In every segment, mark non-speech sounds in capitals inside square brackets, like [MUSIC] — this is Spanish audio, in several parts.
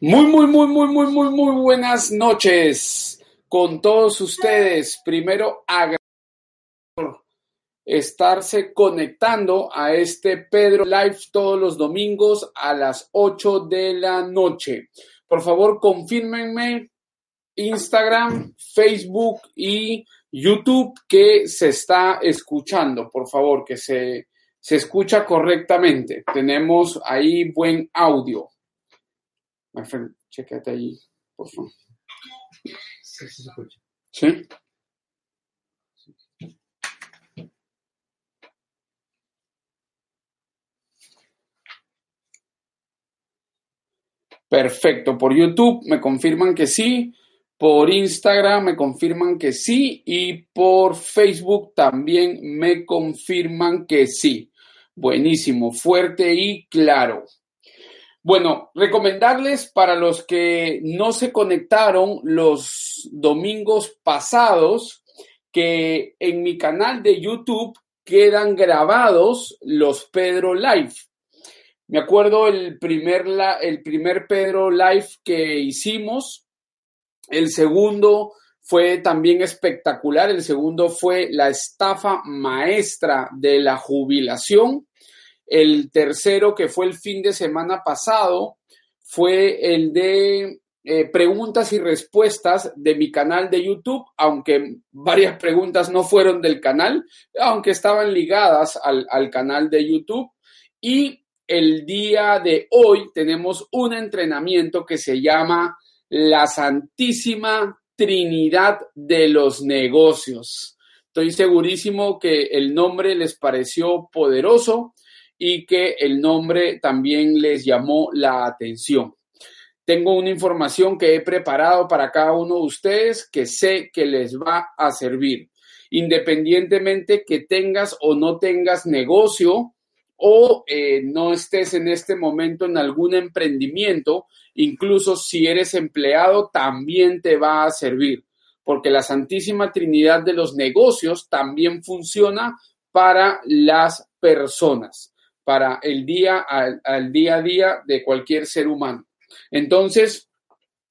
Muy, muy, muy, muy, muy, muy, muy buenas noches con todos ustedes. Primero, agradecer por estarse conectando a este Pedro Live todos los domingos a las 8 de la noche. Por favor, confírmenme Instagram, Facebook y YouTube que se está escuchando. Por favor, que se, se escucha correctamente. Tenemos ahí buen audio. My friend, por favor. Sí, sí se escucha. ¿Sí? Perfecto. Por YouTube me confirman que sí. Por Instagram me confirman que sí. Y por Facebook también me confirman que sí. Buenísimo, fuerte y claro. Bueno, recomendarles para los que no se conectaron los domingos pasados que en mi canal de YouTube quedan grabados los Pedro Live. Me acuerdo el primer, el primer Pedro Live que hicimos. El segundo fue también espectacular. El segundo fue la estafa maestra de la jubilación. El tercero, que fue el fin de semana pasado, fue el de eh, preguntas y respuestas de mi canal de YouTube, aunque varias preguntas no fueron del canal, aunque estaban ligadas al, al canal de YouTube. Y el día de hoy tenemos un entrenamiento que se llama La Santísima Trinidad de los Negocios. Estoy segurísimo que el nombre les pareció poderoso y que el nombre también les llamó la atención. Tengo una información que he preparado para cada uno de ustedes que sé que les va a servir, independientemente que tengas o no tengas negocio o eh, no estés en este momento en algún emprendimiento, incluso si eres empleado, también te va a servir, porque la Santísima Trinidad de los negocios también funciona para las personas para el día al, día a día de cualquier ser humano. Entonces,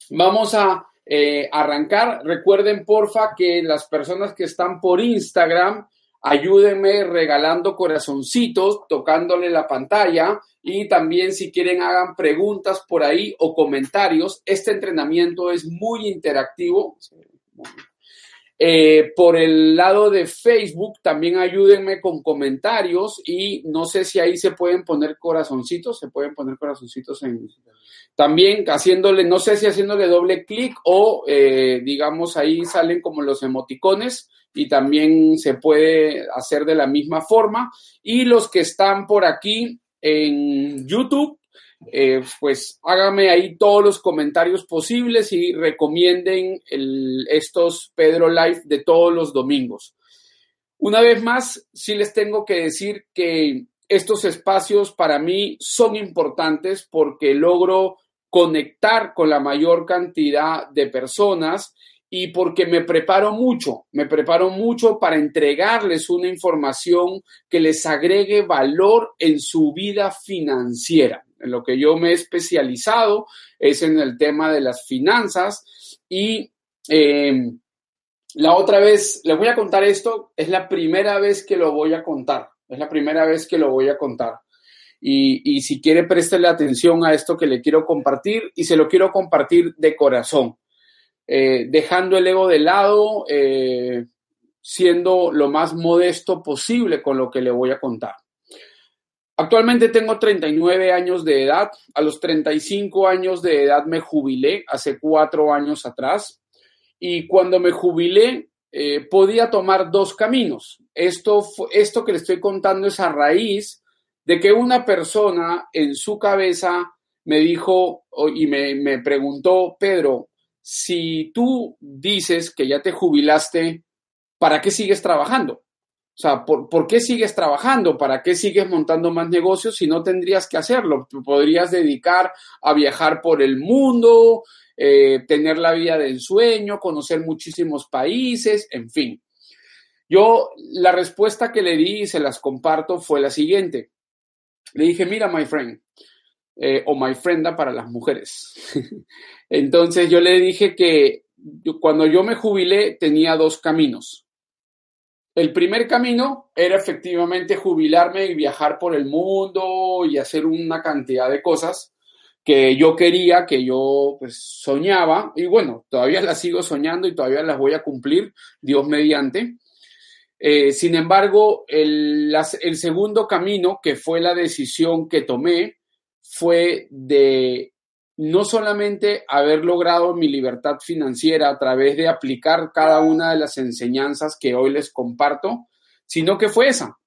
vamos a eh, arrancar. Recuerden, porfa, que las personas que están por Instagram, ayúdenme regalando corazoncitos, tocándole la pantalla y también si quieren hagan preguntas por ahí o comentarios. Este entrenamiento es muy interactivo. Eh, por el lado de Facebook, también ayúdenme con comentarios y no sé si ahí se pueden poner corazoncitos, se pueden poner corazoncitos en... También haciéndole, no sé si haciéndole doble clic o eh, digamos ahí salen como los emoticones y también se puede hacer de la misma forma. Y los que están por aquí en YouTube, eh, pues háganme ahí todos los comentarios posibles y recomienden estos Pedro Live de todos los domingos. Una vez más, sí les tengo que decir que estos espacios para mí son importantes porque logro conectar con la mayor cantidad de personas y porque me preparo mucho, me preparo mucho para entregarles una información que les agregue valor en su vida financiera. En lo que yo me he especializado es en el tema de las finanzas y eh, la otra vez, les voy a contar esto, es la primera vez que lo voy a contar, es la primera vez que lo voy a contar. Y, y si quiere, préstele atención a esto que le quiero compartir y se lo quiero compartir de corazón, eh, dejando el ego de lado, eh, siendo lo más modesto posible con lo que le voy a contar. Actualmente tengo 39 años de edad. A los 35 años de edad me jubilé, hace cuatro años atrás. Y cuando me jubilé, eh, podía tomar dos caminos. Esto, esto que le estoy contando es a raíz de que una persona en su cabeza me dijo y me, me preguntó, Pedro, si tú dices que ya te jubilaste, ¿para qué sigues trabajando? O sea, ¿por, ¿por, qué sigues trabajando? ¿Para qué sigues montando más negocios si no tendrías que hacerlo? Podrías dedicar a viajar por el mundo, eh, tener la vida de ensueño, conocer muchísimos países, en fin. Yo la respuesta que le di y se las comparto fue la siguiente. Le dije, mira, my friend, eh, o My Frienda para las mujeres. [LAUGHS] Entonces yo le dije que cuando yo me jubilé tenía dos caminos. El primer camino era efectivamente jubilarme y viajar por el mundo y hacer una cantidad de cosas que yo quería, que yo pues soñaba, y bueno, todavía las sigo soñando y todavía las voy a cumplir, Dios mediante. Eh, sin embargo, el, el segundo camino, que fue la decisión que tomé, fue de no solamente haber logrado mi libertad financiera a través de aplicar cada una de las enseñanzas que hoy les comparto, sino que fue esa,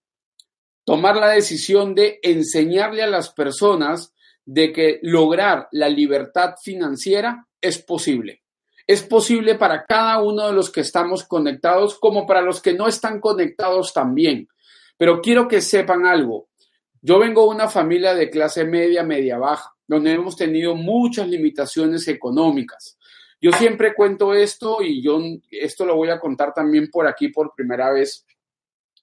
tomar la decisión de enseñarle a las personas de que lograr la libertad financiera es posible. Es posible para cada uno de los que estamos conectados como para los que no están conectados también. Pero quiero que sepan algo. Yo vengo de una familia de clase media, media baja donde hemos tenido muchas limitaciones económicas. Yo siempre cuento esto y yo esto lo voy a contar también por aquí por primera vez.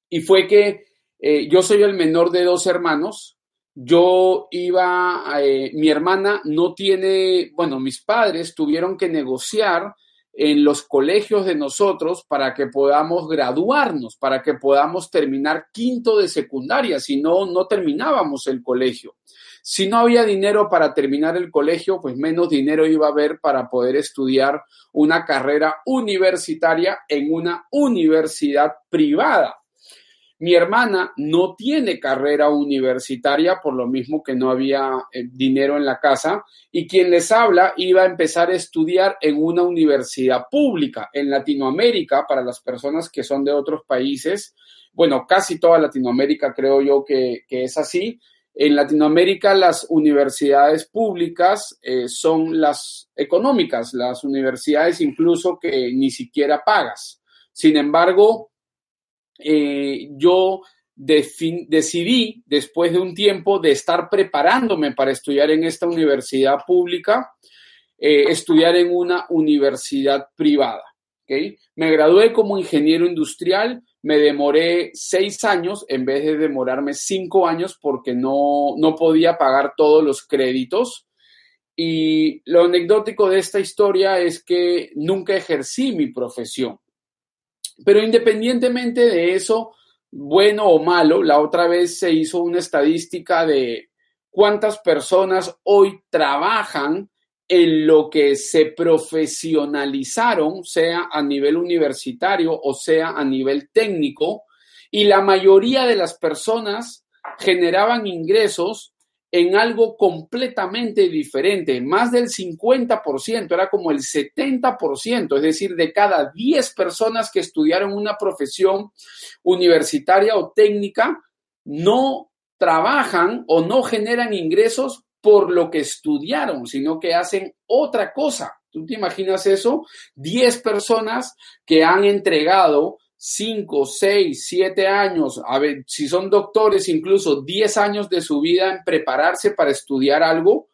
Y fue que eh, yo soy el menor de dos hermanos. Yo iba, eh, mi hermana no tiene, bueno, mis padres tuvieron que negociar en los colegios de nosotros para que podamos graduarnos, para que podamos terminar quinto de secundaria, si no, no terminábamos el colegio. Si no había dinero para terminar el colegio, pues menos dinero iba a haber para poder estudiar una carrera universitaria en una universidad privada. Mi hermana no tiene carrera universitaria, por lo mismo que no había eh, dinero en la casa, y quien les habla iba a empezar a estudiar en una universidad pública en Latinoamérica, para las personas que son de otros países. Bueno, casi toda Latinoamérica creo yo que, que es así. En Latinoamérica las universidades públicas eh, son las económicas, las universidades incluso que ni siquiera pagas. Sin embargo, eh, yo decidí, después de un tiempo de estar preparándome para estudiar en esta universidad pública, eh, estudiar en una universidad privada. Me gradué como ingeniero industrial, me demoré seis años en vez de demorarme cinco años porque no, no podía pagar todos los créditos. Y lo anecdótico de esta historia es que nunca ejercí mi profesión. Pero independientemente de eso, bueno o malo, la otra vez se hizo una estadística de cuántas personas hoy trabajan en lo que se profesionalizaron, sea a nivel universitario o sea a nivel técnico, y la mayoría de las personas generaban ingresos en algo completamente diferente, más del 50%, era como el 70%, es decir, de cada 10 personas que estudiaron una profesión universitaria o técnica, no trabajan o no generan ingresos por lo que estudiaron, sino que hacen otra cosa. ¿Tú te imaginas eso? Diez personas que han entregado cinco, seis, siete años, a ver, si son doctores, incluso diez años de su vida en prepararse para estudiar algo,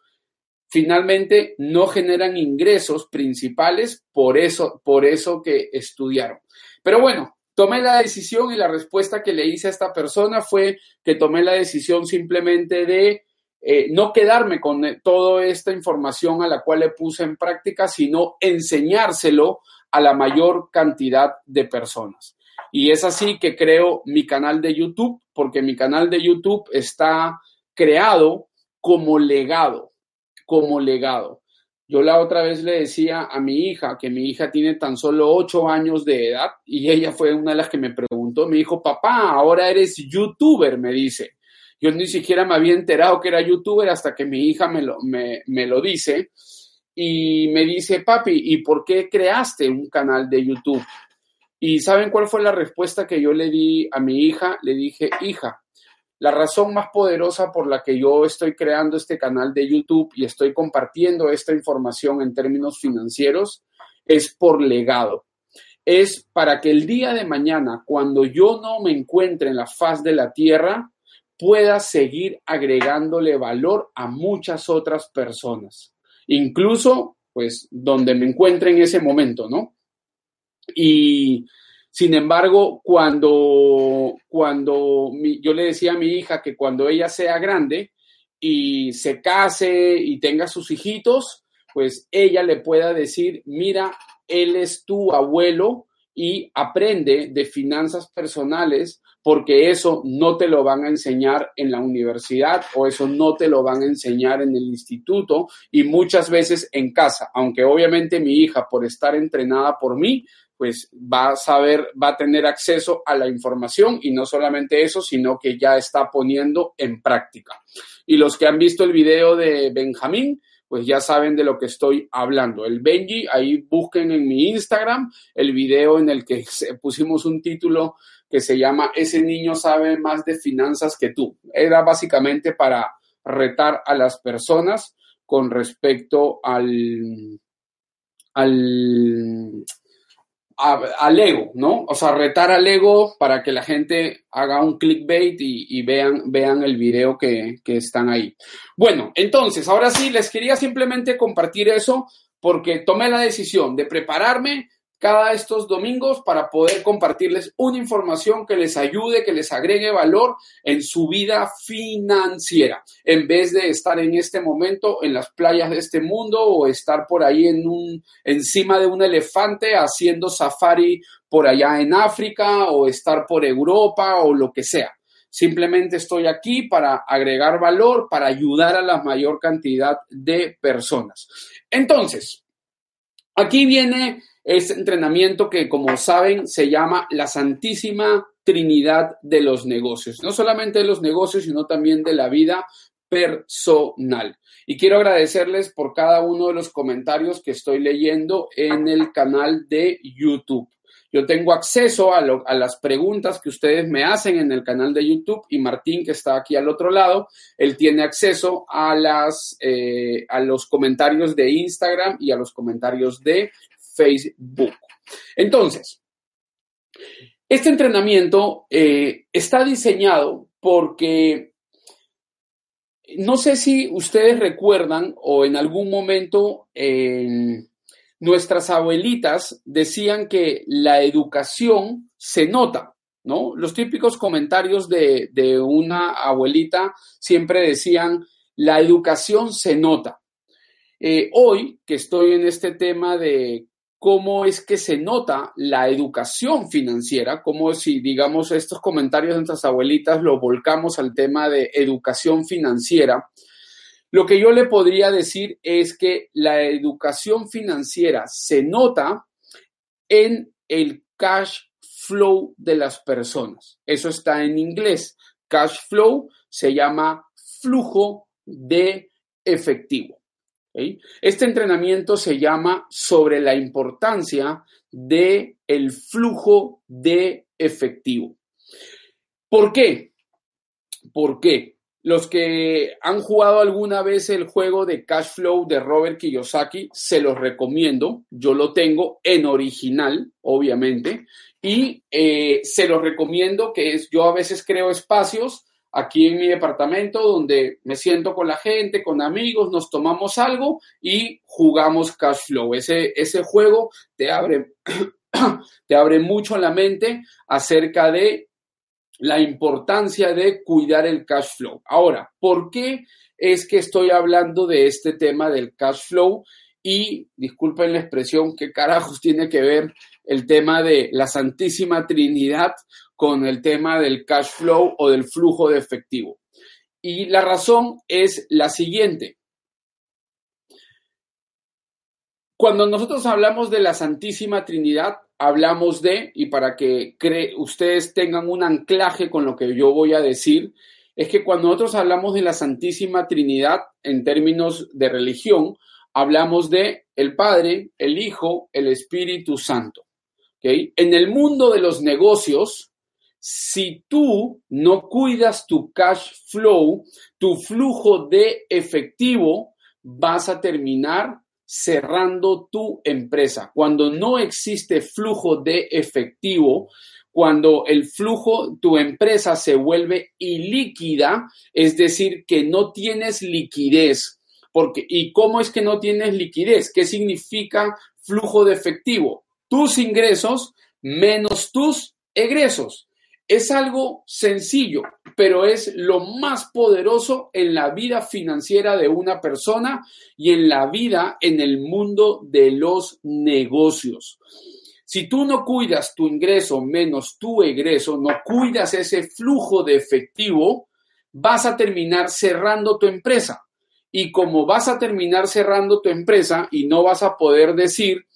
finalmente no generan ingresos principales por eso, por eso que estudiaron. Pero bueno, tomé la decisión y la respuesta que le hice a esta persona fue que tomé la decisión simplemente de eh, no quedarme con eh, toda esta información a la cual le puse en práctica, sino enseñárselo a la mayor cantidad de personas. Y es así que creo mi canal de YouTube, porque mi canal de YouTube está creado como legado, como legado. Yo la otra vez le decía a mi hija, que mi hija tiene tan solo ocho años de edad, y ella fue una de las que me preguntó, me dijo, papá, ahora eres youtuber, me dice. Yo ni siquiera me había enterado que era youtuber hasta que mi hija me lo, me, lo dice y me dice, papi, ¿y por qué creaste un canal de YouTube? ¿Y saben cuál fue la respuesta que yo le di a mi hija? Le dije, hija, la razón más poderosa por la que yo estoy creando este canal de YouTube y estoy compartiendo esta información en términos financieros es por legado. Es para que el día de mañana, cuando yo no me encuentre en la faz de la tierra, pueda seguir agregándole valor a muchas otras personas, incluso pues donde me encuentre en ese momento, ¿no? Y sin embargo, cuando, cuando yo le decía a mi hija que cuando ella sea grande, y se case y tenga sus hijitos, pues ella le pueda decir, mira, él es tu abuelo y aprende de finanzas personales porque eso no te lo van a enseñar en la universidad o eso no te lo van a enseñar en el instituto y muchas veces en casa, aunque obviamente mi hija por estar entrenada por mí, pues va a saber, va a tener acceso a la información y no solamente eso, sino que ya está poniendo en práctica. Y los que han visto el video de Benjamín, pues ya saben de lo que estoy hablando. El Benji, ahí busquen en mi Instagram el video en el que pusimos un título que se llama Ese niño sabe más de finanzas que tú. Era básicamente para retar a las personas con respecto al, al, al ego, ¿no? O sea, retar al ego para que la gente haga un clickbait y, vean, vean el video que, que están ahí. Bueno, entonces, ahora sí, les quería simplemente compartir eso porque tomé la decisión de prepararme cada estos domingos para poder compartirles una información que les ayude, que les agregue valor en su vida financiera, en vez de estar en este momento en las playas de este mundo o estar por ahí en un encima de un elefante haciendo safari por allá en África o estar por Europa o lo que sea. Simplemente estoy aquí para agregar valor, para ayudar a la mayor cantidad de personas. Entonces, aquí viene este entrenamiento que, como saben, se llama la Santísima Trinidad de los negocios. No solamente de los negocios, sino también de la vida personal. Y quiero agradecerles por cada uno de los comentarios que estoy leyendo en el canal de YouTube. Yo tengo acceso a, las preguntas que ustedes me hacen en el canal de YouTube y Martín, que está aquí al otro lado, él tiene acceso a, eh, a los comentarios de Instagram y a los comentarios de Facebook. Entonces, este entrenamiento eh, está diseñado porque no sé si ustedes recuerdan o en algún momento nuestras abuelitas decían que la educación se nota, ¿no? Los típicos comentarios de, una abuelita siempre decían, la educación se nota. Eh, hoy que estoy en este tema de cómo es que se nota la educación financiera, como si, digamos, estos comentarios de nuestras abuelitas lo volcamos al tema de educación financiera. Lo que yo le podría decir es que la educación financiera se nota en el cash flow de las personas. Eso está en inglés. Cash flow se llama flujo de efectivo. Este entrenamiento se llama sobre la importancia del el flujo de efectivo. ¿Por qué? ¿Por qué? Los que han jugado alguna vez el juego de Cash Flow de Robert Kiyosaki, se los recomiendo. Yo lo tengo en original, obviamente, y eh, se los recomiendo que es, yo a veces creo espacios aquí en mi departamento donde me siento con la gente, con amigos, nos tomamos algo y jugamos cash flow. Ese, juego te abre, [CLEARS THROAT] te abre mucho la mente acerca de la importancia de cuidar el cash flow. Ahora, ¿por qué es que estoy hablando de este tema del cash flow? Y disculpen la expresión, ¿qué carajos tiene que ver el tema de la Santísima Trinidad con el tema del cash flow o del flujo de efectivo. Y la razón es la siguiente. Cuando nosotros hablamos de la Santísima Trinidad, hablamos de, y para que ustedes tengan un anclaje con lo que yo voy a decir, es que cuando nosotros hablamos de la Santísima Trinidad en términos de religión, hablamos de el Padre, el Hijo, el Espíritu Santo. En el mundo de los negocios, si tú no cuidas tu cash flow, tu flujo de efectivo, vas a terminar cerrando tu empresa. Cuando no existe flujo de efectivo, cuando el flujo, tu empresa se vuelve ilíquida, es decir, que no tienes liquidez. Porque, ¿Y cómo es que no tienes liquidez? ¿Qué significa flujo de efectivo? Tus ingresos menos tus egresos. Es algo sencillo, pero es lo más poderoso en la vida financiera de una persona y en la vida en el mundo de los negocios. Si tú no cuidas tu ingreso menos tu egreso, no cuidas ese flujo de efectivo, vas a terminar cerrando tu empresa. Y como vas a terminar cerrando tu empresa y no vas a poder decir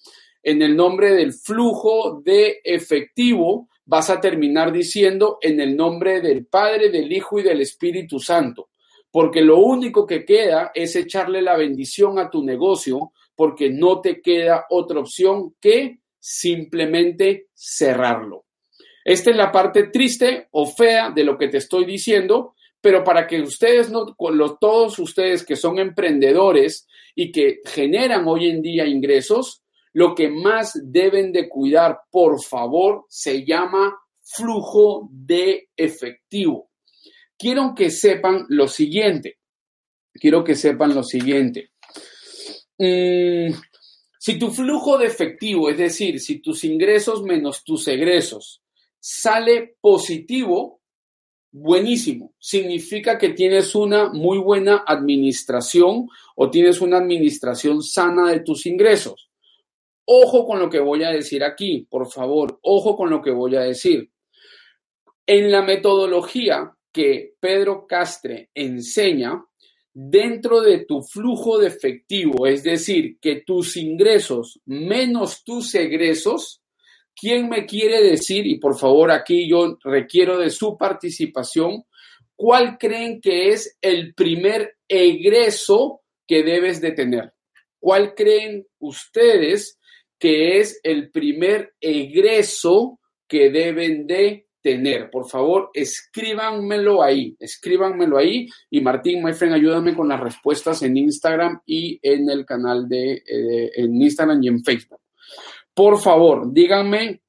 en el nombre del flujo de efectivo, vas a terminar diciendo en el nombre del Padre, del Hijo y del Espíritu Santo. Porque lo único que queda es echarle la bendición a tu negocio porque no te queda otra opción que simplemente cerrarlo. Esta es la parte triste o fea de lo que te estoy diciendo, pero para que ustedes no, todos ustedes que son emprendedores y que generan hoy en día ingresos, lo que más deben de cuidar, por favor, se llama flujo de efectivo. Quiero que sepan lo siguiente. Quiero que sepan lo siguiente. Mm, si tu flujo de efectivo, es decir, si tus ingresos menos tus egresos sale positivo, buenísimo. Significa que tienes una muy buena administración o tienes una administración sana de tus ingresos. Ojo con lo que voy a decir aquí, por favor, ojo con lo que voy a decir. En la metodología que Pedro Castre enseña, dentro de tu flujo de efectivo, es decir, que tus ingresos menos tus egresos, ¿quién me quiere decir? Y por favor, aquí yo requiero de su participación. ¿Cuál creen que es el primer egreso que debes de tener? ¿Cuál creen ustedes que es el primer egreso que deben de tener. Por favor, escríbanmelo ahí, escríbanmelo ahí. Y Martín, my friend, ayúdame con las respuestas en Instagram y en el canal de, eh, en Instagram y en Facebook. Por favor, díganme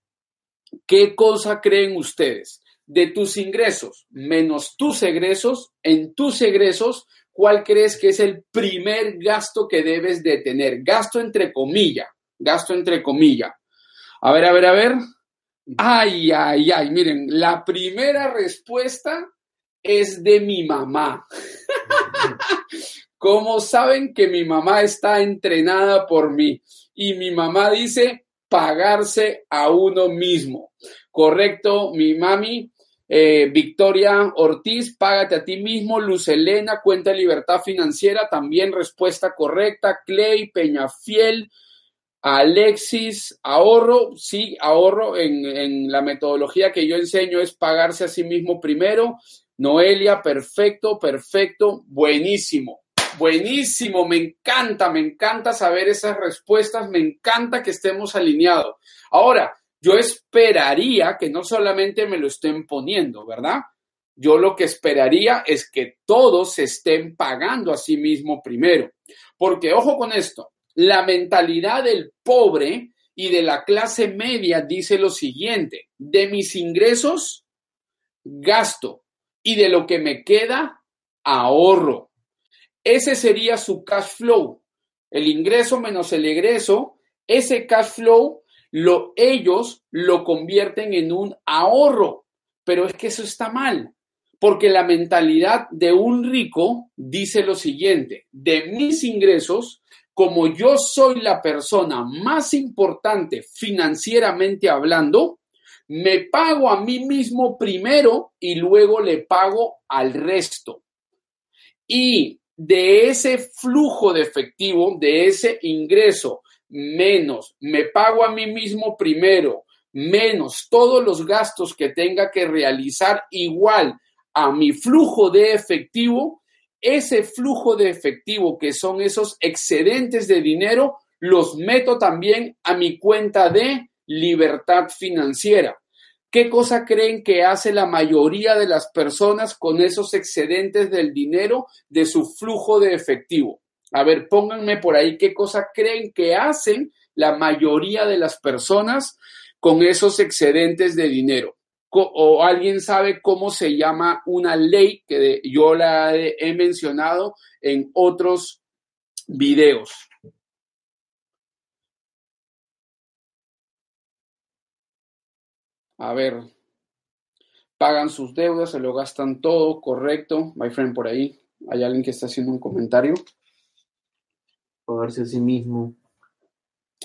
qué cosa creen ustedes de tus ingresos menos tus egresos, en tus egresos, ¿cuál crees que es el primer gasto que debes de tener? Gasto entre comillas gasto entre comillas. A ver, a ver, a ver. Ay, ay, ay, miren, la primera respuesta es de mi mamá. [LAUGHS] ¿Cómo saben que mi mamá está entrenada por mí? Y mi mamá dice pagarse a uno mismo. Correcto, mi mami. Eh, Victoria Ortiz, págate a ti mismo. Luz Elena, cuenta de libertad financiera, también respuesta correcta. Clay Peñafiel, Alexis, ahorro, sí, ahorro en, la metodología que yo enseño es pagarse a sí mismo primero. Noelia, perfecto, perfecto, buenísimo, buenísimo, me encanta, me encanta saber esas respuestas, me encanta que estemos alineados. Ahora, yo esperaría que no solamente me lo estén poniendo, ¿verdad? Yo lo que esperaría es que todos se estén pagando a sí mismo primero. Porque ojo con esto, la mentalidad del pobre y de la clase media dice lo siguiente, de mis ingresos, gasto y de lo que me queda, ahorro. Ese sería su cash flow. El ingreso menos el egreso, ese cash flow, lo, ellos lo convierten en un ahorro. Pero es que eso está mal, porque la mentalidad de un rico dice lo siguiente, de mis ingresos, como yo soy la persona más importante financieramente hablando, me pago a mí mismo primero y luego le pago al resto. Y de ese flujo de efectivo, de ese ingreso, menos me pago a mí mismo primero, menos todos los gastos que tenga que realizar igual a mi flujo de efectivo, ese flujo de efectivo que son esos excedentes de dinero, los meto también a mi cuenta de libertad financiera. ¿Qué cosa creen que hace la mayoría de las personas con esos excedentes del dinero de su flujo de efectivo? A ver, pónganme por ahí qué cosa creen que hacen la mayoría de las personas con esos excedentes de dinero o alguien sabe cómo se llama una ley que yo la he mencionado en otros videos. A ver, pagan sus deudas, se lo gastan todo, correcto. My friend, por ahí, hay alguien que está haciendo un comentario. Pagarse a sí mismo.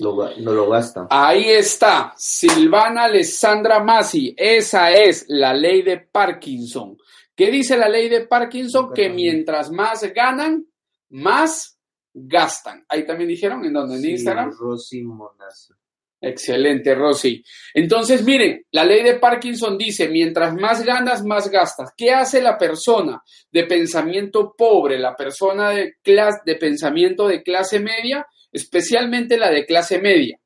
Lo, no lo gasta. Ahí está, Silvana Alessandra Masi. Esa es la ley de Parkinson. ¿Qué dice la ley de Parkinson? Que mientras más ganan, más gastan. Ahí también dijeron, ¿en dónde? ¿En Sí, Instagram? Rosy Monazzi. Excelente, Rosy. Entonces, miren, la ley de Parkinson dice, mientras más ganas, más gastas. ¿Qué hace la persona de pensamiento pobre, la persona de, clase, de pensamiento de clase media, especialmente la de clase media?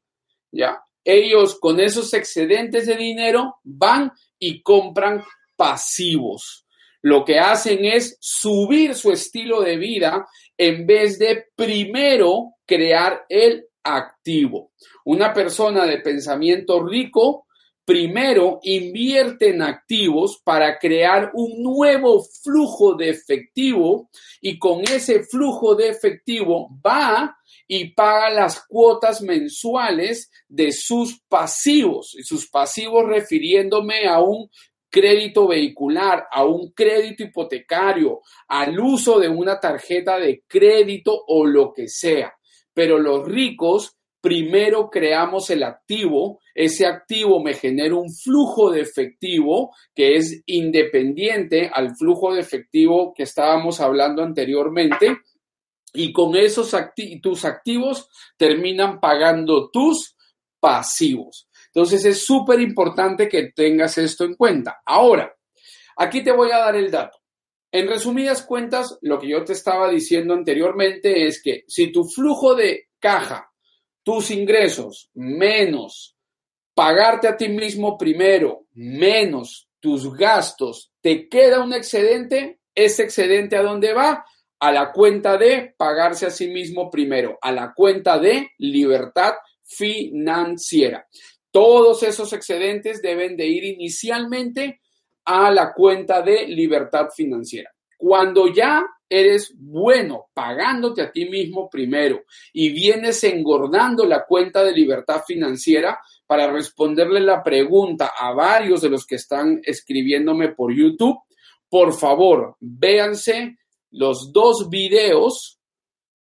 ¿Ya? Ellos con esos excedentes de dinero van y compran pasivos. Lo que hacen es subir su estilo de vida en vez de primero crear el activo. Una persona de pensamiento rico primero invierte en activos para crear un nuevo flujo de efectivo y con ese flujo de efectivo va y paga las cuotas mensuales de sus pasivos. Y sus pasivos refiriéndome a un crédito vehicular, a un crédito hipotecario, al uso de una tarjeta de crédito o lo que sea. Pero los ricos primero creamos el activo, ese activo me genera un flujo de efectivo que es independiente al flujo de efectivo que estábamos hablando anteriormente y con esos tus activos terminan pagando tus pasivos. Entonces es súper importante que tengas esto en cuenta. Ahora, aquí te voy a dar el dato. En resumidas cuentas, lo que yo te estaba diciendo anteriormente es que si tu flujo de caja, tus ingresos, menos pagarte a ti mismo primero, menos tus gastos, te queda un excedente, ese excedente a dónde va? A la cuenta de pagarse a sí mismo primero, a la cuenta de libertad financiera. Todos esos excedentes deben de ir inicialmente a la cuenta de libertad financiera. Cuando ya eres bueno pagándote a ti mismo primero y vienes engordando la cuenta de libertad financiera para responderle la pregunta a varios de los que están escribiéndome por YouTube, por favor, véanse los dos videos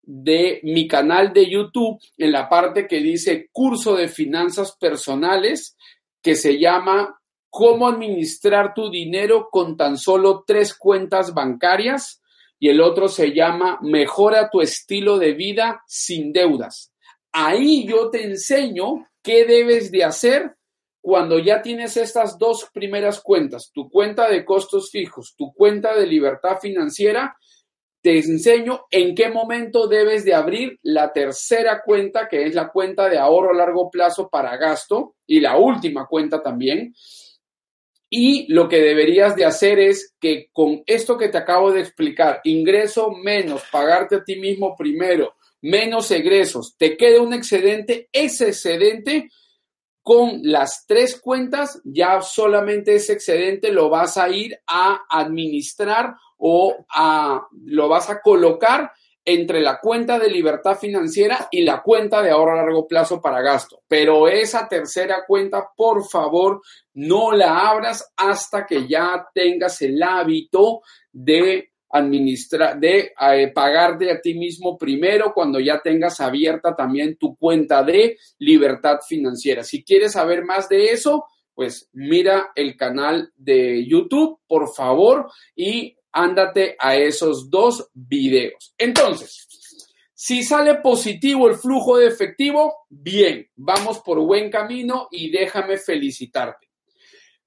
de mi canal de YouTube en la parte que dice curso de finanzas personales que se llama cómo administrar tu dinero con tan solo tres cuentas bancarias y el otro se llama mejora tu estilo de vida sin deudas. Ahí yo te enseño qué debes de hacer cuando ya tienes estas dos primeras cuentas, tu cuenta de costos fijos, tu cuenta de libertad financiera, te enseño en qué momento debes de abrir la tercera cuenta, que es la cuenta de ahorro a largo plazo para gasto, y la última cuenta también. Y lo que deberías de hacer es que con esto que te acabo de explicar, ingreso menos, pagarte a ti mismo primero, menos egresos, te queda un excedente, ese excedente con las tres cuentas, ya solamente ese excedente lo vas a ir a administrar o a, lo vas a colocar entre la cuenta de libertad financiera y la cuenta de ahorro a largo plazo para gasto. Pero esa tercera cuenta, por favor, no la abras hasta que ya tengas el hábito de administrar, de eh, pagarte a ti mismo primero cuando ya tengas abierta también tu cuenta de libertad financiera. Si quieres saber más de eso, pues mira el canal de YouTube, por favor, y ándate a esos dos videos. Entonces, si sale positivo el flujo de efectivo, bien, vamos por buen camino y déjame felicitarte.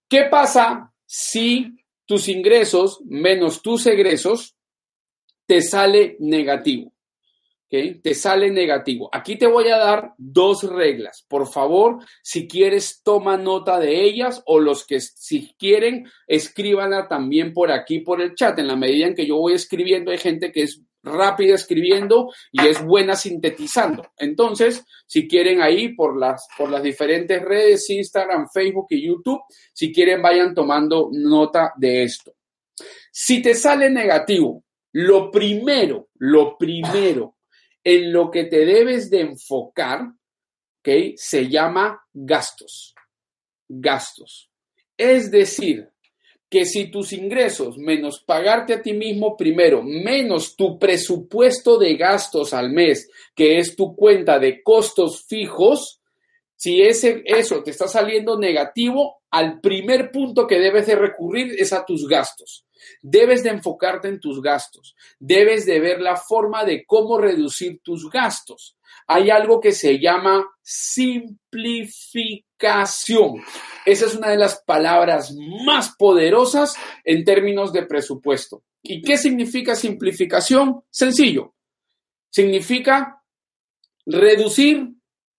¿Qué pasa si tus ingresos menos tus egresos te sale negativo? ¿Ok? Te sale negativo. Aquí te voy a dar dos reglas. Por favor, si quieres, toma nota de ellas o los que si quieren, escríbanla también por aquí, por el chat. En la medida en que yo voy escribiendo, hay gente que es rápida escribiendo y es buena sintetizando. Entonces, si quieren ahí por las, por las diferentes redes, Instagram, Facebook y YouTube, si quieren, vayan tomando nota de esto. Si te sale negativo, lo primero, lo primero en lo que te debes de enfocar, ¿ok? Se llama gastos. Gastos. Es decir, que si tus ingresos menos pagarte a ti mismo primero, menos tu presupuesto de gastos al mes, que es tu cuenta de costos fijos, si ese, eso te está saliendo negativo, al primer punto que debes de recurrir es a tus gastos. Debes de enfocarte en tus gastos. Debes de ver la forma de cómo reducir tus gastos. Hay algo que se llama simplificación. Esa es una de las palabras más poderosas en términos de presupuesto. ¿Y qué significa simplificación? Sencillo. Significa reducir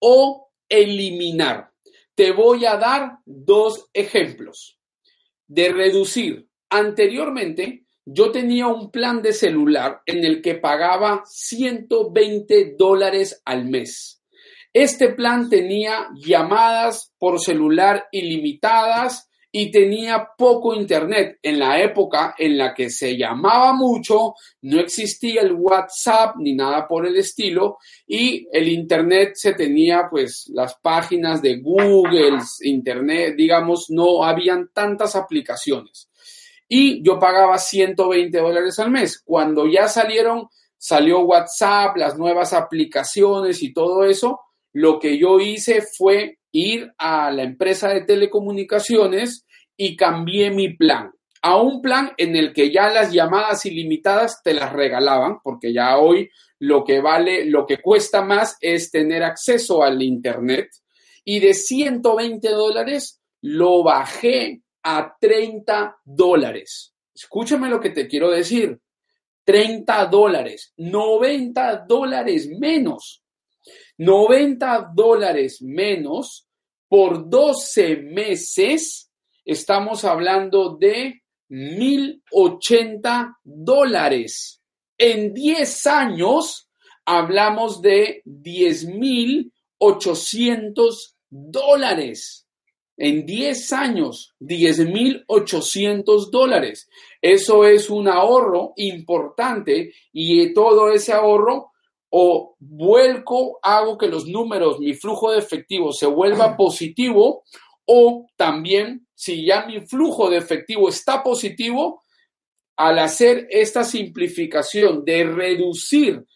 o eliminar. Te voy a dar dos ejemplos de reducir. Anteriormente, yo tenía un plan de celular en el que pagaba 120 dólares al mes. Este plan tenía llamadas por celular ilimitadas y tenía poco internet. En la época en la que se llamaba mucho, no existía el WhatsApp ni nada por el estilo y el internet se tenía pues las páginas de Google, internet, digamos, no habían tantas aplicaciones. Y yo pagaba 120 dólares al mes. Cuando ya salieron, salió WhatsApp, las nuevas aplicaciones y todo eso, lo que yo hice fue ir a la empresa de telecomunicaciones y cambié mi plan a un plan en el que ya las llamadas ilimitadas te las regalaban, porque ya hoy lo que vale, lo que cuesta más es tener acceso al Internet. Y de 120 dólares lo bajé a 30 dólares. Escúchame lo que te quiero decir. 30 dólares, 90 dólares menos. 90 dólares menos por 12 meses, estamos hablando de 1.080 dólares. En 10 años, hablamos de 10.800 dólares. En 10 años, 10.800 dólares. Eso es un ahorro importante y todo ese ahorro o vuelco, hago que los números, mi flujo de efectivo se vuelva [CLEARS THROAT] positivo, o también, si ya mi flujo de efectivo está positivo, al hacer esta simplificación de reducir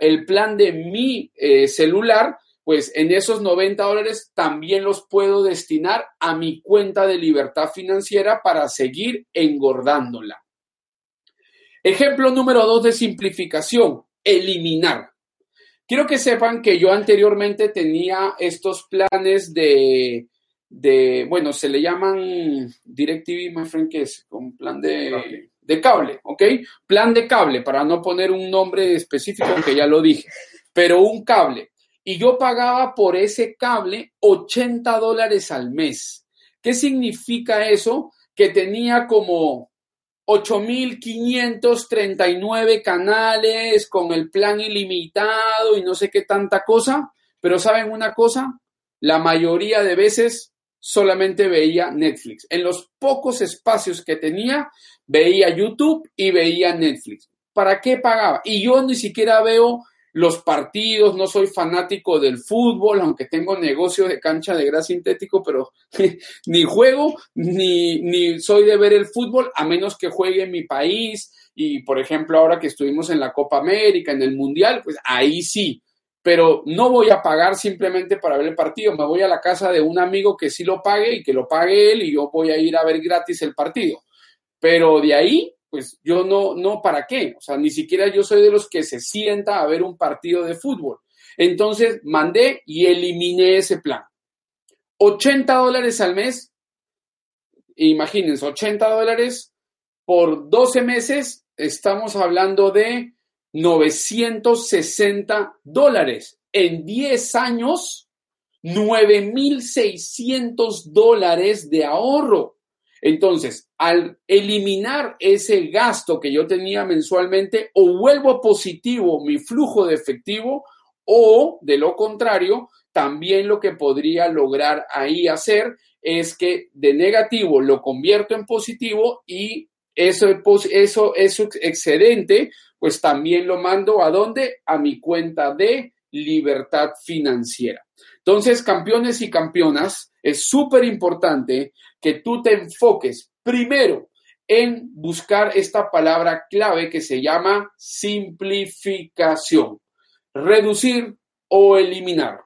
el plan de mi eh, celular, pues en esos 90 dólares también los puedo destinar a mi cuenta de libertad financiera para seguir engordándola. Ejemplo número dos de simplificación, eliminar. Quiero que sepan que yo anteriormente tenía estos planes de, de bueno, se le llaman DirecTV, my friend, que es un plan de, de cable, ¿ok? Plan de cable, para no poner un nombre específico, aunque ya lo dije, pero un cable. Y yo pagaba por ese cable 80 dólares al mes. ¿Qué significa eso? Que tenía como 8.539 canales con el plan ilimitado y no sé qué tanta cosa, pero ¿saben una cosa? La mayoría de veces solamente veía Netflix. En los pocos espacios que tenía, veía YouTube y veía Netflix. ¿Para qué pagaba? Y yo ni siquiera veo los partidos, no soy fanático del fútbol, aunque tengo negocio de cancha de gras sintético, pero [LAUGHS] ni juego, ni, ni soy de ver el fútbol, a menos que juegue en mi país. Y, por ejemplo, ahora que estuvimos en la Copa América, en el Mundial, pues ahí sí. Pero no voy a pagar simplemente para ver el partido. Me voy a la casa de un amigo que sí lo pague y que lo pague él y yo voy a ir a ver gratis el partido. Pero de ahí pues yo no, no, ¿para qué? O sea, ni siquiera yo soy de los que se sienta a ver un partido de fútbol. Entonces mandé y eliminé ese plan. 80 dólares al mes, imagínense, 80 dólares por 12 meses, estamos hablando de 960 dólares. En 10 años, 9.600 dólares de ahorro. Entonces, al eliminar ese gasto que yo tenía mensualmente, o vuelvo positivo mi flujo de efectivo, o de lo contrario, también lo que podría lograr ahí hacer es que de negativo lo convierto en positivo y eso, eso, eso excedente, pues también lo mando a dónde? A mi cuenta de libertad financiera. Entonces, campeones y campeonas, es súper importante que tú te enfoques primero en buscar esta palabra clave que se llama simplificación, reducir o eliminar.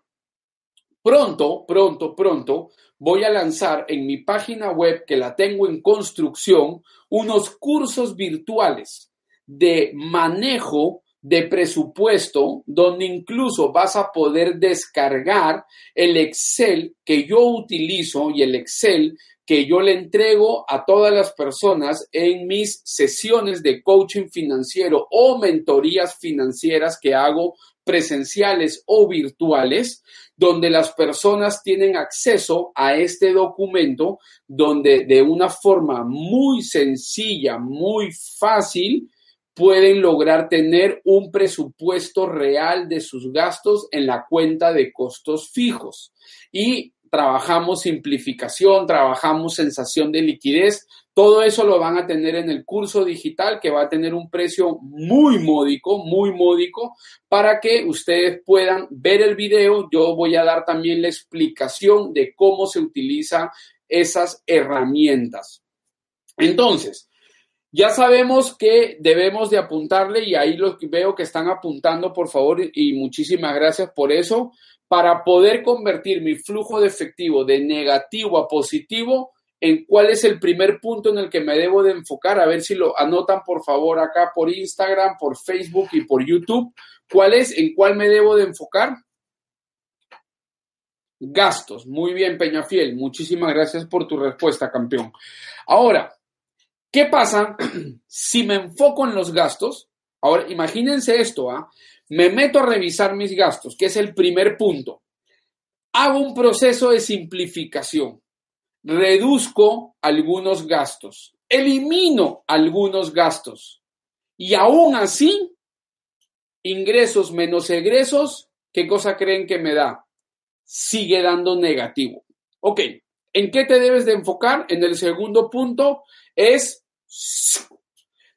Pronto, pronto, pronto voy a lanzar en mi página web que la tengo en construcción unos cursos virtuales de manejo de presupuesto donde incluso vas a poder descargar el Excel que yo utilizo y el Excel que yo le entrego a todas las personas en mis sesiones de coaching financiero o mentorías financieras que hago presenciales o virtuales, donde las personas tienen acceso a este documento, donde de una forma muy sencilla, muy fácil, pueden lograr tener un presupuesto real de sus gastos en la cuenta de costos fijos. Y trabajamos simplificación, trabajamos sensación de liquidez. Todo eso lo van a tener en el curso digital que va a tener un precio muy módico, muy módico, para que ustedes puedan ver el video. Yo voy a dar también la explicación de cómo se utilizan esas herramientas. Entonces, ya sabemos que debemos de apuntarle y ahí los veo que están apuntando, por favor, y muchísimas gracias por eso para poder convertir mi flujo de efectivo de negativo a positivo, en cuál es el primer punto en el que me debo de enfocar, a ver si lo anotan por favor acá por Instagram, por Facebook y por YouTube. ¿Cuál es? ¿En cuál me debo de enfocar? Gastos. Muy bien, Peñafiel. Muchísimas gracias por tu respuesta, campeón. Ahora, ¿qué pasa [CLEARS THROAT] si me enfoco en los gastos? Ahora, imagínense esto, ¿ah? Me meto a revisar mis gastos, que es el primer punto. Hago un proceso de simplificación. Reduzco algunos gastos. Elimino algunos gastos. Y aún así, ingresos menos egresos, ¿qué cosa creen que me da? Sigue dando negativo. Ok, ¿en qué te debes de enfocar? En el segundo punto es,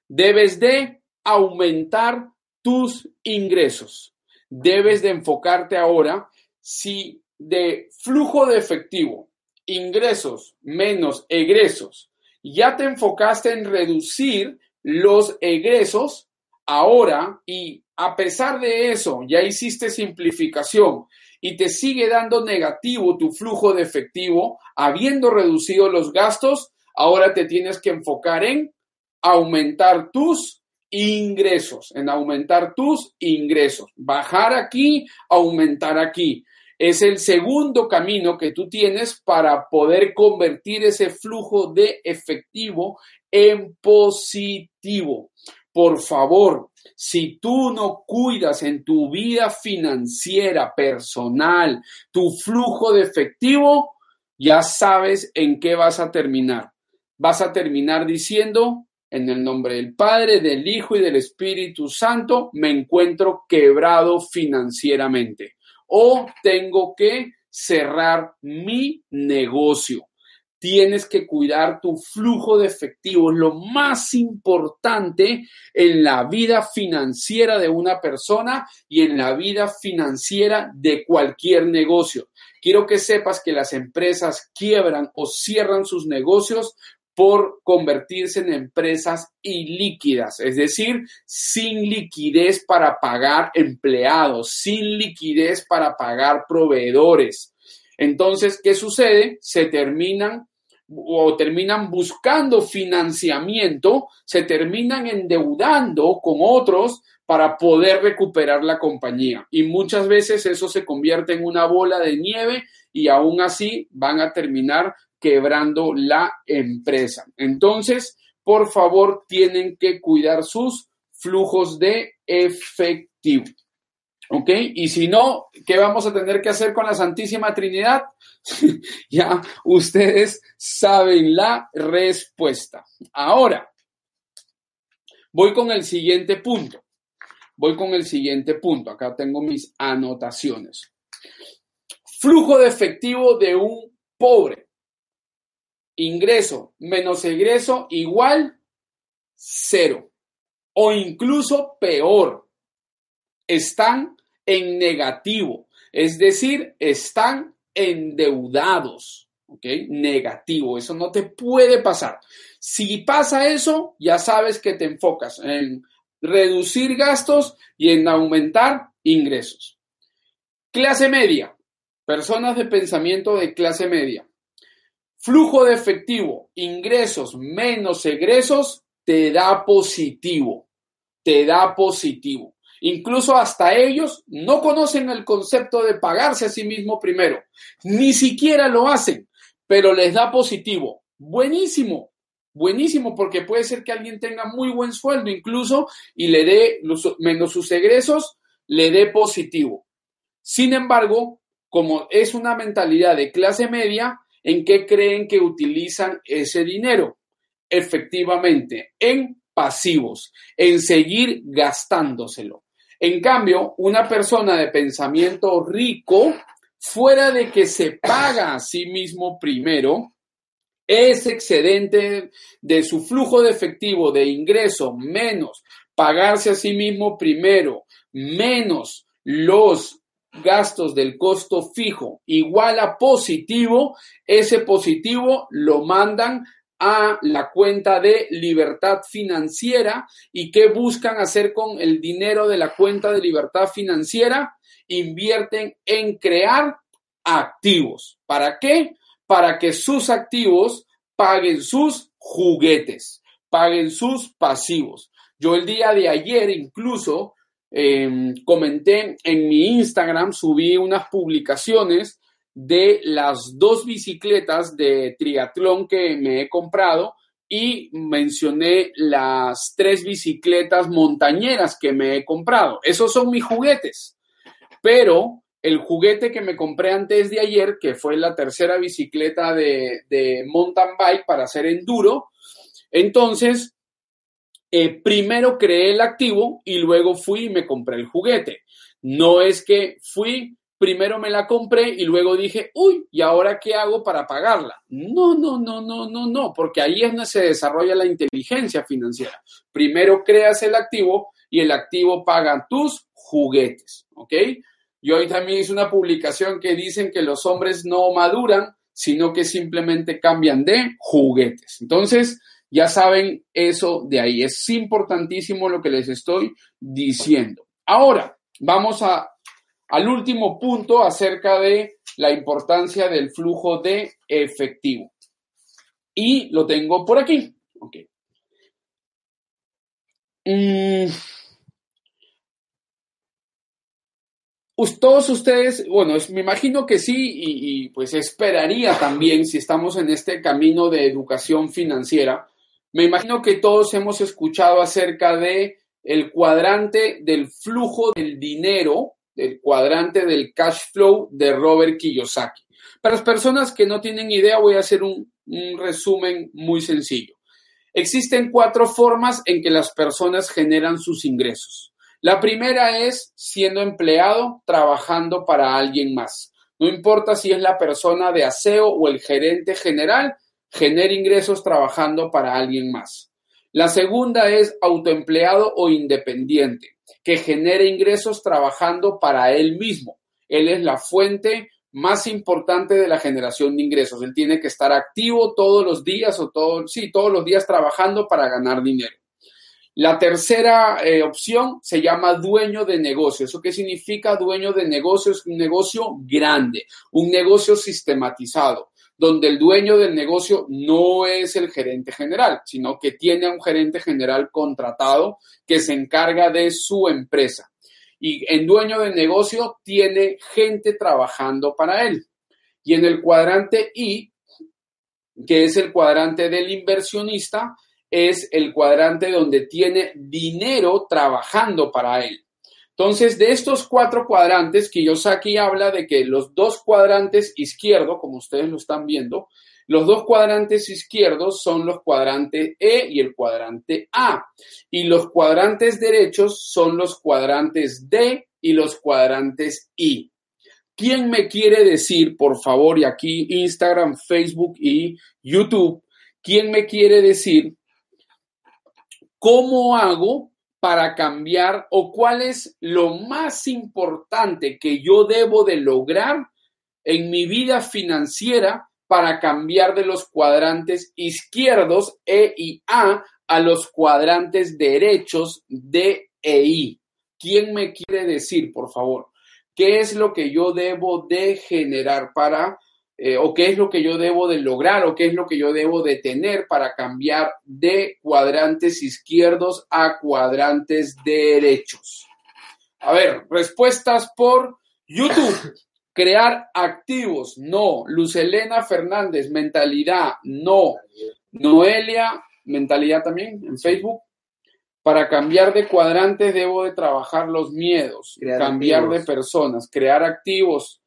debes de aumentar tus ingresos. Debes de enfocarte ahora si de flujo de efectivo, ingresos menos egresos, ya te enfocaste en reducir los egresos ahora y a pesar de eso ya hiciste simplificación y te sigue dando negativo tu flujo de efectivo, habiendo reducido los gastos, ahora te tienes que enfocar en aumentar tus ingresos, en aumentar tus ingresos. Bajar aquí, aumentar aquí. Es el segundo camino que tú tienes para poder convertir ese flujo de efectivo en positivo. Por favor, si tú no cuidas en tu vida financiera, personal, tu flujo de efectivo, ya sabes en qué vas a terminar. Vas a terminar diciendo, en el nombre del Padre, del Hijo y del Espíritu Santo, me encuentro quebrado financieramente o tengo que cerrar mi negocio. Tienes que cuidar tu flujo de efectivo, lo más importante en la vida financiera de una persona y en la vida financiera de cualquier negocio. Quiero que sepas que las empresas quiebran o cierran sus negocios por convertirse en empresas ilíquidas, es decir, sin liquidez para pagar empleados, sin liquidez para pagar proveedores. Entonces, ¿qué sucede? Se terminan o terminan buscando financiamiento, se terminan endeudando con otros para poder recuperar la compañía. Y muchas veces eso se convierte en una bola de nieve y aún así van a terminar quebrando la empresa. Entonces, por favor, tienen que cuidar sus flujos de efectivo. ¿Ok? Y si no, ¿qué vamos a tener que hacer con la Santísima Trinidad? [LAUGHS] ya ustedes saben la respuesta. Ahora, voy con el siguiente punto. Voy con el siguiente punto. Acá tengo mis anotaciones. Flujo de efectivo de un pobre ingreso menos egreso igual cero. O incluso peor, están en negativo, es decir, están endeudados. ¿ok? Negativo, eso no te puede pasar. Si pasa eso, ya sabes que te enfocas en reducir gastos y en aumentar ingresos. Clase media, personas de pensamiento de clase media. Flujo de efectivo, ingresos menos egresos, te da positivo, te da positivo. Incluso hasta ellos no conocen el concepto de pagarse a sí mismo primero, ni siquiera lo hacen, pero les da positivo. Buenísimo, buenísimo, porque puede ser que alguien tenga muy buen sueldo incluso y le dé menos sus egresos, le dé positivo. Sin embargo, como es una mentalidad de clase media, ¿en qué creen que utilizan ese dinero? Efectivamente, en pasivos, en seguir gastándoselo. En cambio, una persona de pensamiento rico, fuera de que se paga a sí mismo primero, ese excedente de su flujo de efectivo de ingreso menos pagarse a sí mismo primero, menos los gastos del costo fijo igual a positivo, ese positivo lo mandan a la cuenta de libertad financiera y qué buscan hacer con el dinero de la cuenta de libertad financiera, invierten en crear activos. ¿Para qué? Para que sus activos paguen sus juguetes, paguen sus pasivos. Yo el día de ayer incluso Em, comenté en mi Instagram, subí unas publicaciones de las dos bicicletas de triatlón que me he comprado y mencioné las tres bicicletas montañeras que me he comprado. Esos son mis juguetes. Pero el juguete que me compré antes de ayer, que fue la tercera bicicleta de, de mountain bike para hacer enduro, entonces eh, primero creé el activo y luego fui y me compré el juguete. No es que fui, primero me la compré y luego dije, uy, ¿y ahora qué hago para pagarla? No, no, no, no, no, no, porque ahí es donde se desarrolla la inteligencia financiera. Primero creas el activo y el activo paga tus juguetes, ¿ok? Yo hoy también hice una publicación que dicen que los hombres no maduran, sino que simplemente cambian de juguetes. Entonces, ya saben eso de ahí. Es importantísimo lo que les estoy diciendo. Ahora, vamos al último punto acerca de la importancia del flujo de efectivo. Y lo tengo por aquí. Mm. Todos ustedes, bueno, me imagino que sí y, pues esperaría también si estamos en este camino de educación financiera, me imagino que todos hemos escuchado acerca de el cuadrante del flujo del dinero, del cuadrante del cash flow de Robert Kiyosaki. Para las personas que no tienen idea, voy a hacer un resumen muy sencillo. Existen cuatro formas en que las personas generan sus ingresos. La primera es siendo empleado, trabajando para alguien más. No importa si es la persona de aseo o el gerente general, genera ingresos trabajando para alguien más. La segunda es autoempleado o independiente, que genera ingresos trabajando para él mismo. Él es la fuente más importante de la generación de ingresos. Él tiene que estar activo todos los días o todo, sí, todos los días trabajando para ganar dinero. La tercera eh, opción se llama dueño de negocio. ¿Eso qué significa dueño de negocio? Es un negocio grande, un negocio sistematizado donde el dueño del negocio no es el gerente general, sino que tiene a un gerente general contratado que se encarga de su empresa. Y en dueño del negocio tiene gente trabajando para él. Y en el cuadrante I, que es el cuadrante del inversionista, es el cuadrante donde tiene dinero trabajando para él. Entonces, de estos cuatro cuadrantes, Kiyosaki habla de que los dos cuadrantes izquierdos, como ustedes lo están viendo, los dos cuadrantes izquierdos son los cuadrantes E y el cuadrante A. Y los cuadrantes derechos son los cuadrantes D y los cuadrantes I. ¿Quién me quiere decir, por favor, y aquí Instagram, Facebook y YouTube, quién me quiere decir cómo hago para cambiar o cuál es lo más importante que yo debo de lograr en mi vida financiera para cambiar de los cuadrantes izquierdos E y A a los cuadrantes derechos D e I. ¿Quién me quiere decir, por favor? ¿Qué es lo que yo debo de generar para, eh, o qué es lo que yo debo de lograr, o qué es lo que yo debo de tener para cambiar de cuadrantes izquierdos a cuadrantes derechos? A ver, respuestas por YouTube. [LAUGHS] Crear activos, no. Lucelena Fernández, mentalidad, no. Noelia, mentalidad también en Facebook. Para cambiar de cuadrantes debo de trabajar los miedos, Crear cambiar activos. de personas, crear activos,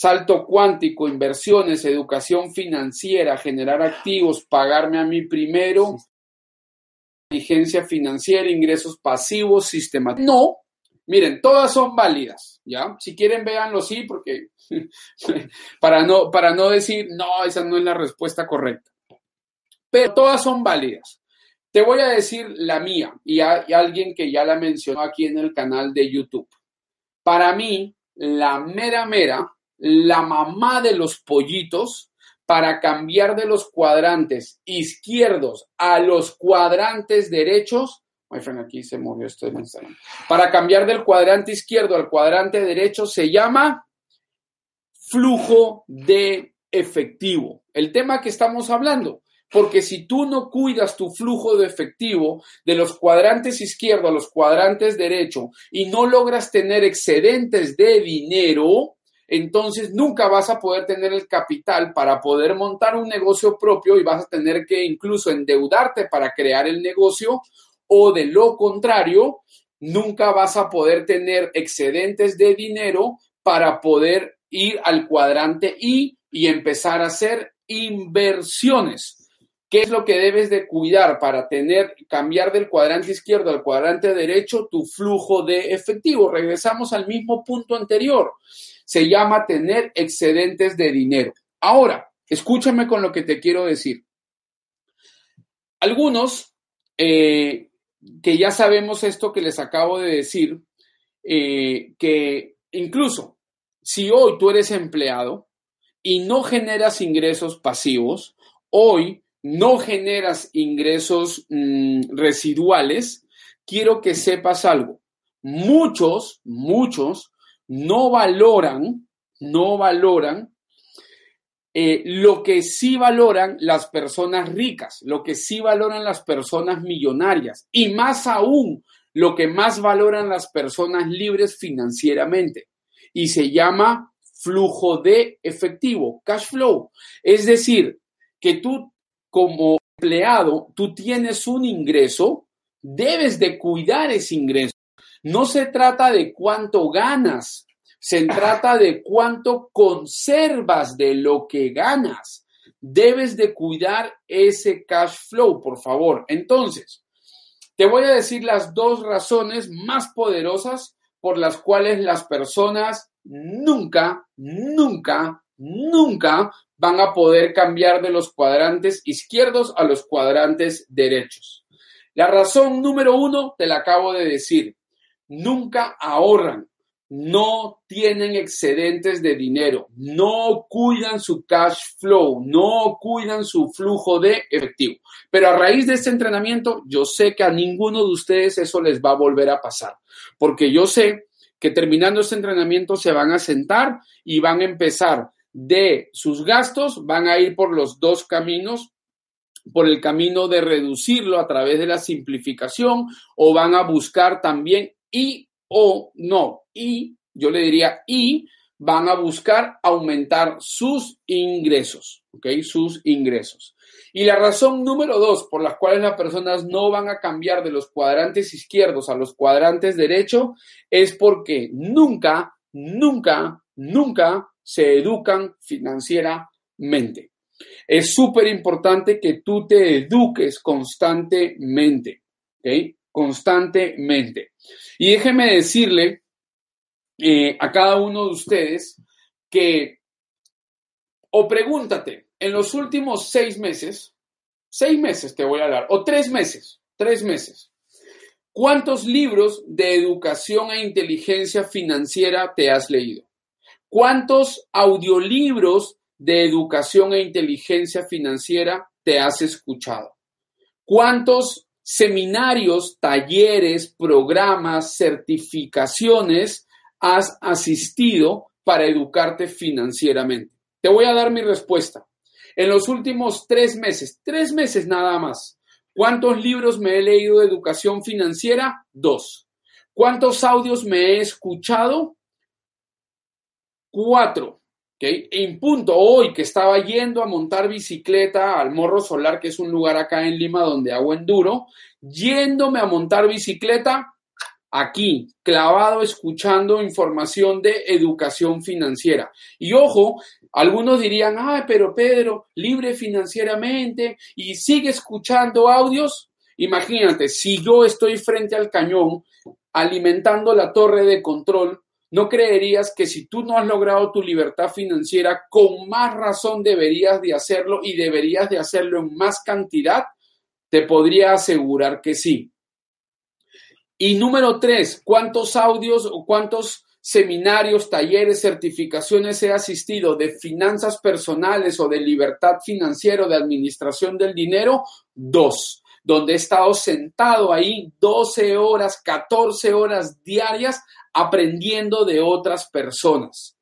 salto cuántico, inversiones, educación financiera, generar activos, pagarme a mí primero, inteligencia financiera, ingresos pasivos, sistema. No, miren, todas son válidas, ¿ya? Si quieren, véanlo sí, porque [LAUGHS] para no, para no decir, no, esa no es la respuesta correcta. Pero todas son válidas. Te voy a decir la mía y, a- y alguien que ya la mencionó aquí en el canal de YouTube. Para mí, la mera mera, la mamá de los pollitos, para cambiar de los cuadrantes izquierdos a los cuadrantes derechos, my friend, aquí se movió esto Instagram. Para cambiar del cuadrante izquierdo al cuadrante derecho se llama flujo de efectivo. El tema que estamos hablando. Porque si tú no cuidas tu flujo de efectivo de los cuadrantes izquierdo a los cuadrantes derecho y no logras tener excedentes de dinero, entonces nunca vas a poder tener el capital para poder montar un negocio propio y vas a tener que incluso endeudarte para crear el negocio o de lo contrario, nunca vas a poder tener excedentes de dinero para poder ir al cuadrante I y empezar a hacer inversiones. ¿Qué es lo que debes de cuidar para tener, cambiar del cuadrante izquierdo al cuadrante derecho tu flujo de efectivo? Regresamos al mismo punto anterior. Se llama tener excedentes de dinero. Ahora, escúchame con lo que te quiero decir. Algunos eh, que ya sabemos esto que les acabo de decir, eh, que incluso si hoy tú eres empleado y no generas ingresos pasivos, hoy no generas ingresos mm, residuales, quiero que sepas algo. Muchos, muchos no valoran, no valoran eh, lo que sí valoran las personas ricas, lo que sí valoran las personas millonarias y más aún lo que más valoran las personas libres financieramente. Y se llama flujo de efectivo, cash flow. Es decir, que tú como empleado, tú tienes un ingreso, debes de cuidar ese ingreso. No se trata de cuánto ganas, se trata de cuánto conservas de lo que ganas. Debes de cuidar ese cash flow, por favor. Entonces, te voy a decir las dos razones más poderosas por las cuales las personas nunca, nunca, nunca van a poder cambiar de los cuadrantes izquierdos a los cuadrantes derechos. La razón número uno, te la acabo de decir, nunca ahorran, no tienen excedentes de dinero, no cuidan su cash flow, no cuidan su flujo de efectivo. Pero a raíz de este entrenamiento, yo sé que a ninguno de ustedes eso les va a volver a pasar, porque yo sé que terminando este entrenamiento se van a sentar y van a empezar de sus gastos, van a ir por los dos caminos, por el camino de reducirlo a través de la simplificación o van a buscar también y o no, y yo le diría y van a buscar aumentar sus ingresos, ¿ok? Sus ingresos. Y la razón número dos por las cuales las personas no van a cambiar de los cuadrantes izquierdos a los cuadrantes derecho es porque nunca, nunca, nunca se educan financieramente. Es súper importante que tú te eduques constantemente, ¿ok? Constantemente. Y déjeme decirle eh, a cada uno de ustedes que, o pregúntate, en los últimos seis meses, seis meses te voy a hablar, o tres meses, tres meses, ¿cuántos libros de educación e inteligencia financiera te has leído? ¿Cuántos audiolibros de educación e inteligencia financiera te has escuchado? ¿Cuántos seminarios, talleres, programas, certificaciones has asistido para educarte financieramente? Te voy a dar mi respuesta. En los últimos tres meses, tres meses nada más, ¿cuántos libros me he leído de educación financiera? Dos. ¿Cuántos audios me he escuchado? Cuatro. ¿Okay? En punto, hoy que estaba yendo a montar bicicleta al Morro Solar, que es un lugar acá en Lima donde hago enduro, yéndome a montar bicicleta, aquí, clavado, escuchando información de educación financiera. Y ojo, algunos dirían, ay, pero Pedro, libre financieramente y sigue escuchando audios. Imagínate, si yo estoy frente al cañón alimentando la torre de control, ¿no creerías que si tú no has logrado tu libertad financiera, con más razón deberías de hacerlo y deberías de hacerlo en más cantidad? Te podría asegurar que sí. Y número tres, ¿cuántos audios o cuántos seminarios, talleres, certificaciones he asistido de finanzas personales o de libertad financiera o de administración del dinero? Dos, donde he estado sentado ahí 12 horas, 14 horas diarias aprendiendo de otras personas.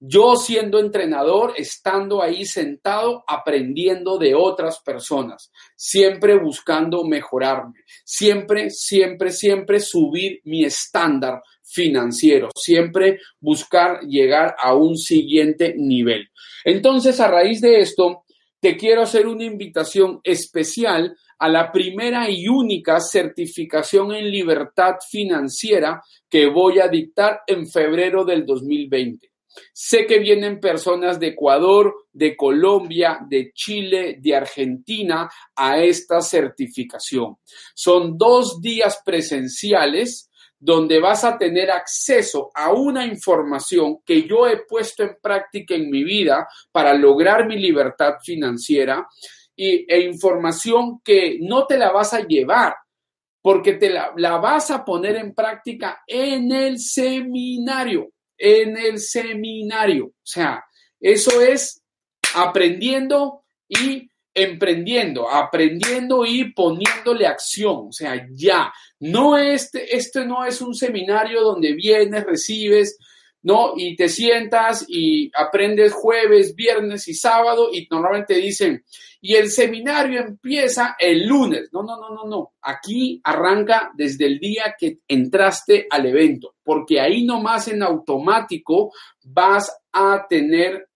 Yo siendo entrenador, estando ahí sentado, aprendiendo de otras personas, siempre buscando mejorarme, siempre, siempre, siempre subir mi estándar financiero, siempre buscar llegar a un siguiente nivel. Entonces, a raíz de esto, te quiero hacer una invitación especial a la primera y única certificación en libertad financiera que voy a dictar en febrero del 2020. Sé que vienen personas de Ecuador, de Colombia, de Chile, de Argentina a esta certificación. Son dos días presenciales donde vas a tener acceso a una información que yo he puesto en práctica en mi vida para lograr mi libertad financiera y, e información que no te la vas a llevar porque te la, la vas a poner en práctica en el seminario en el seminario. O sea, eso es aprendiendo y emprendiendo, aprendiendo y poniéndole acción. O sea, ya. No este, este no es un seminario donde vienes, recibes, ¿no? Y te sientas y aprendes jueves, viernes y sábado y normalmente dicen, y el seminario empieza el lunes. No, no, no, no, no. Aquí arranca desde el día que entraste al evento, porque ahí nomás en automático vas a tener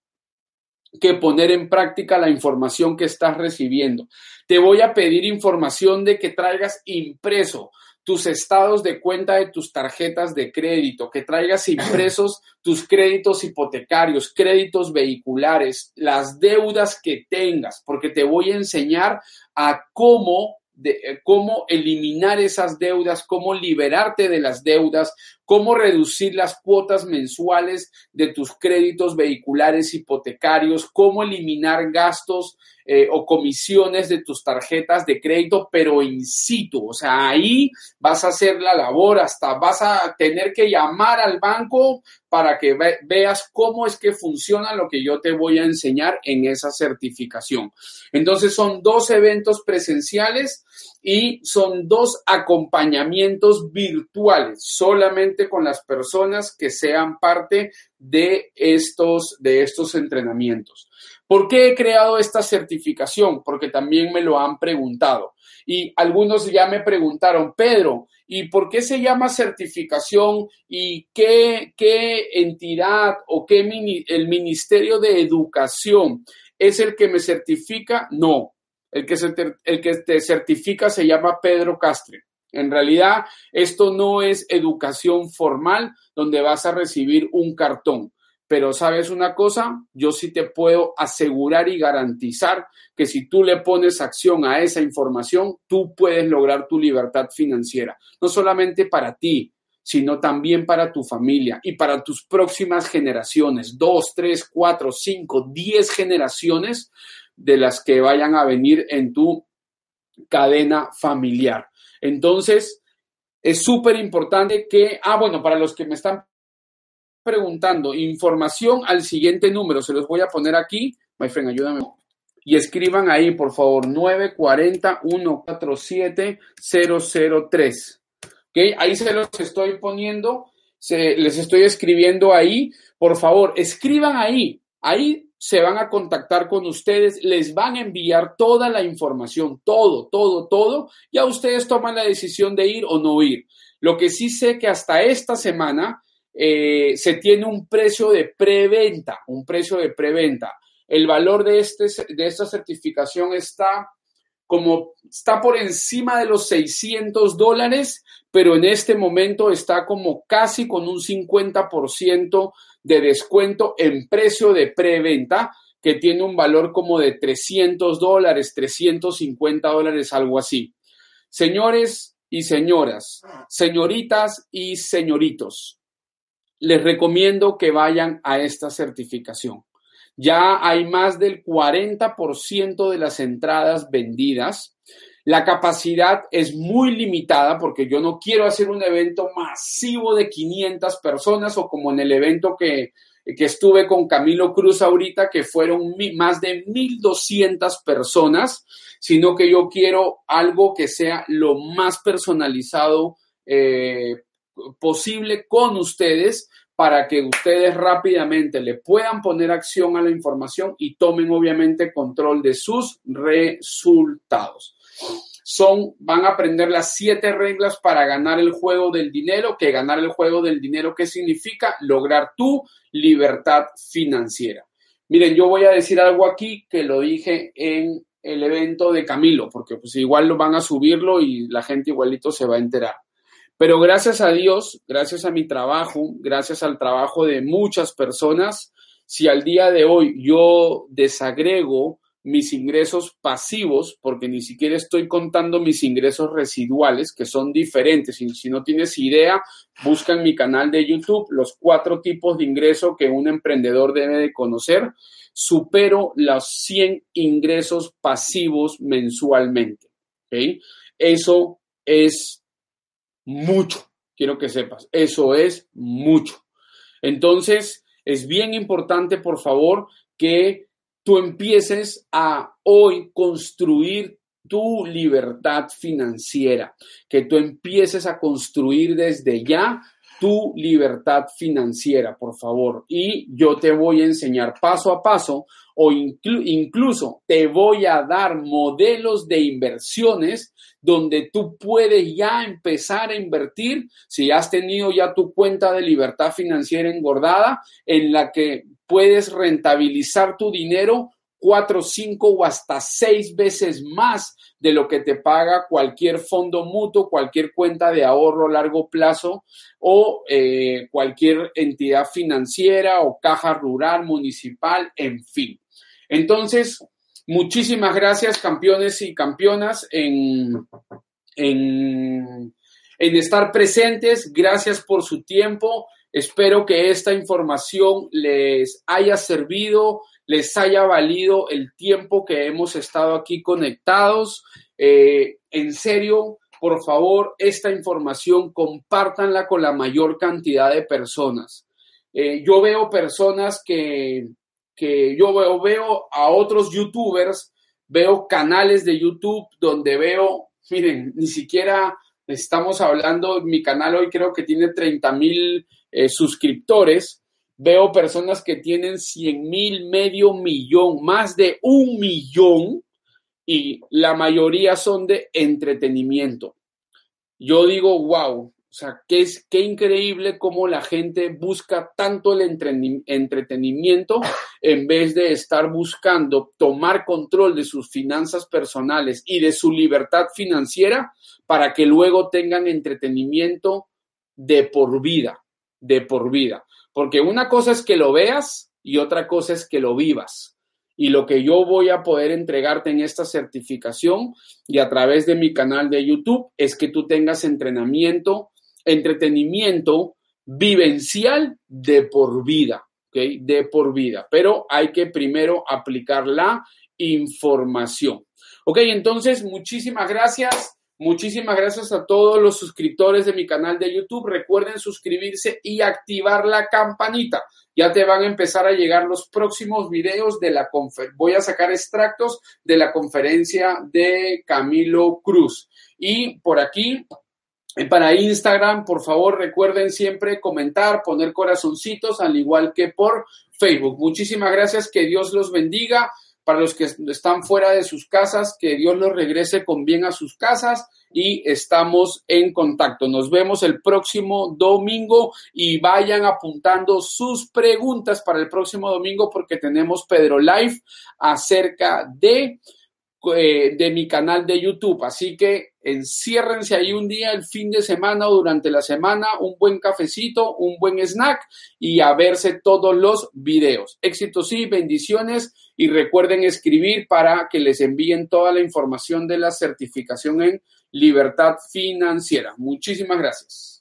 que poner en práctica la información que estás recibiendo. Te voy a pedir información de que traigas impreso tus estados de cuenta de tus tarjetas de crédito, que traigas [LAUGHS] impresos tus créditos hipotecarios, créditos vehiculares, las deudas que tengas, porque te voy a enseñar a cómo de eh, cómo eliminar esas deudas, cómo liberarte de las deudas, cómo reducir las cuotas mensuales de tus créditos vehiculares hipotecarios, cómo eliminar gastos eh, o comisiones de tus tarjetas de crédito, pero in situ. O sea, ahí vas a hacer la labor, hasta vas a tener que llamar al banco para que veas cómo es que funciona lo que yo te voy a enseñar en esa certificación. Entonces son dos eventos presenciales y son dos acompañamientos virtuales, solamente con las personas que sean parte de estos, de estos entrenamientos. ¿Por qué he creado esta certificación? Porque también me lo han preguntado. Y algunos ya me preguntaron, Pedro, ¿y por qué se llama certificación? ¿Y qué, qué entidad o qué el Ministerio de Educación es el que me certifica? No, el que, el que te certifica se llama Pedro Castre. En realidad, esto no es educación formal donde vas a recibir un cartón. Pero sabes una cosa, yo sí te puedo asegurar y garantizar que si tú le pones acción a esa información, tú puedes lograr tu libertad financiera, no solamente para ti, sino también para tu familia y para tus próximas generaciones, dos, tres, cuatro, cinco, diez generaciones de las que vayan a venir en tu cadena familiar. Entonces, es súper importante que, ah, bueno, para los que me están preguntando información al siguiente número. Se los voy a poner aquí My friend, ayúdame. Y escriban ahí, por favor, 940-147-003. ¿Ok? Ahí se los estoy poniendo, se, les estoy escribiendo ahí. Por favor, escriban ahí. Ahí se van a contactar con ustedes, les van a enviar toda la información, todo, todo, todo. Ya ustedes toman la decisión de ir o no ir. Lo que sí sé que hasta esta semana eh, se tiene un precio de preventa, un precio de preventa. El valor de, este, de esta certificación está como está por encima de los 600 dólares, pero en este momento está como casi con un 50% de descuento en precio de preventa, que tiene un valor como de 300 dólares, 350 dólares, algo así. Señores y señoras, señoritas y señoritos, les recomiendo que vayan a esta certificación. Ya hay más del 40% de las entradas vendidas. La capacidad es muy limitada porque yo no quiero hacer un evento masivo de 500 personas o como en el evento que, que estuve con Camilo Cruz ahorita, que fueron más de 1.200 personas, sino que yo quiero algo que sea lo más personalizado eh, posible con ustedes para que ustedes rápidamente le puedan poner acción a la información y tomen obviamente control de sus resultados. Son, van a aprender las siete reglas para ganar el juego del dinero, que ganar el juego del dinero, ¿qué significa? Lograr tu libertad financiera. Miren, yo voy a decir algo aquí que lo dije en el evento de Camilo, porque pues igual lo van a subirlo y la gente igualito se va a enterar. Pero gracias a Dios, gracias a mi trabajo, gracias al trabajo de muchas personas, si al día de hoy yo desagrego mis ingresos pasivos, porque ni siquiera estoy contando mis ingresos residuales, que son diferentes. Si, no tienes idea, busca en mi canal de YouTube los cuatro tipos de ingreso que un emprendedor debe de conocer. Supero los 100 ingresos pasivos mensualmente. Eso es mucho, quiero que sepas, eso es mucho. Entonces, es bien importante, por favor, que tú empieces a hoy construir tu libertad financiera, que tú empieces a construir desde ya tu libertad financiera, por favor. Y yo te voy a enseñar paso a paso o incluso te voy a dar modelos de inversiones donde tú puedes ya empezar a invertir, si has tenido ya tu cuenta de libertad financiera engordada, en la que puedes rentabilizar tu dinero cuatro, cinco o hasta seis veces más de lo que te paga cualquier fondo mutuo, cualquier cuenta de ahorro a largo plazo o eh, cualquier entidad financiera o caja rural, municipal, en fin. Entonces, muchísimas gracias, campeones y campeonas, en, en, en estar presentes. Gracias por su tiempo. Espero que esta información les haya servido, les haya valido el tiempo que hemos estado aquí conectados. Eh, en serio, por favor, esta información compártanla con la mayor cantidad de personas. Eh, yo veo personas que, que yo veo, veo a otros youtubers, veo canales de YouTube donde veo, miren, ni siquiera estamos hablando, mi canal hoy creo que tiene 30 mil eh, suscriptores, veo personas que tienen 100 mil, medio millón, más de un millón y la mayoría son de entretenimiento. Yo digo, wow, o sea, qué, es, qué increíble cómo la gente busca tanto el entretenimiento en vez de estar buscando tomar control de sus finanzas personales y de su libertad financiera para que luego tengan entretenimiento de por vida, de por vida. Porque una cosa es que lo veas y otra cosa es que lo vivas. Y lo que yo voy a poder entregarte en esta certificación y a través de mi canal de YouTube es que tú tengas entrenamiento entretenimiento vivencial de por vida, ¿ok? De por vida, pero hay que primero aplicar la información. Ok, entonces muchísimas gracias. Muchísimas gracias a todos los suscriptores de mi canal de YouTube. Recuerden suscribirse y activar la campanita. Ya te van a empezar a llegar los próximos videos de la conferencia. Voy a sacar extractos de la conferencia de Camilo Cruz. Y por aquí, para Instagram, por favor, recuerden siempre comentar, poner corazoncitos, al igual que por Facebook. Muchísimas gracias, que Dios los bendiga para los que están fuera de sus casas, que Dios los regrese con bien a sus casas y estamos en contacto. Nos vemos el próximo domingo y vayan apuntando sus preguntas para el próximo domingo porque tenemos Pedro Live acerca de eh, de mi canal de YouTube. Así que enciérrense ahí un día, el fin de semana o durante la semana, un buen cafecito, un buen snack y a verse todos los videos. Éxitos y bendiciones y recuerden escribir para que les envíen toda la información de la certificación en libertad financiera. Muchísimas gracias.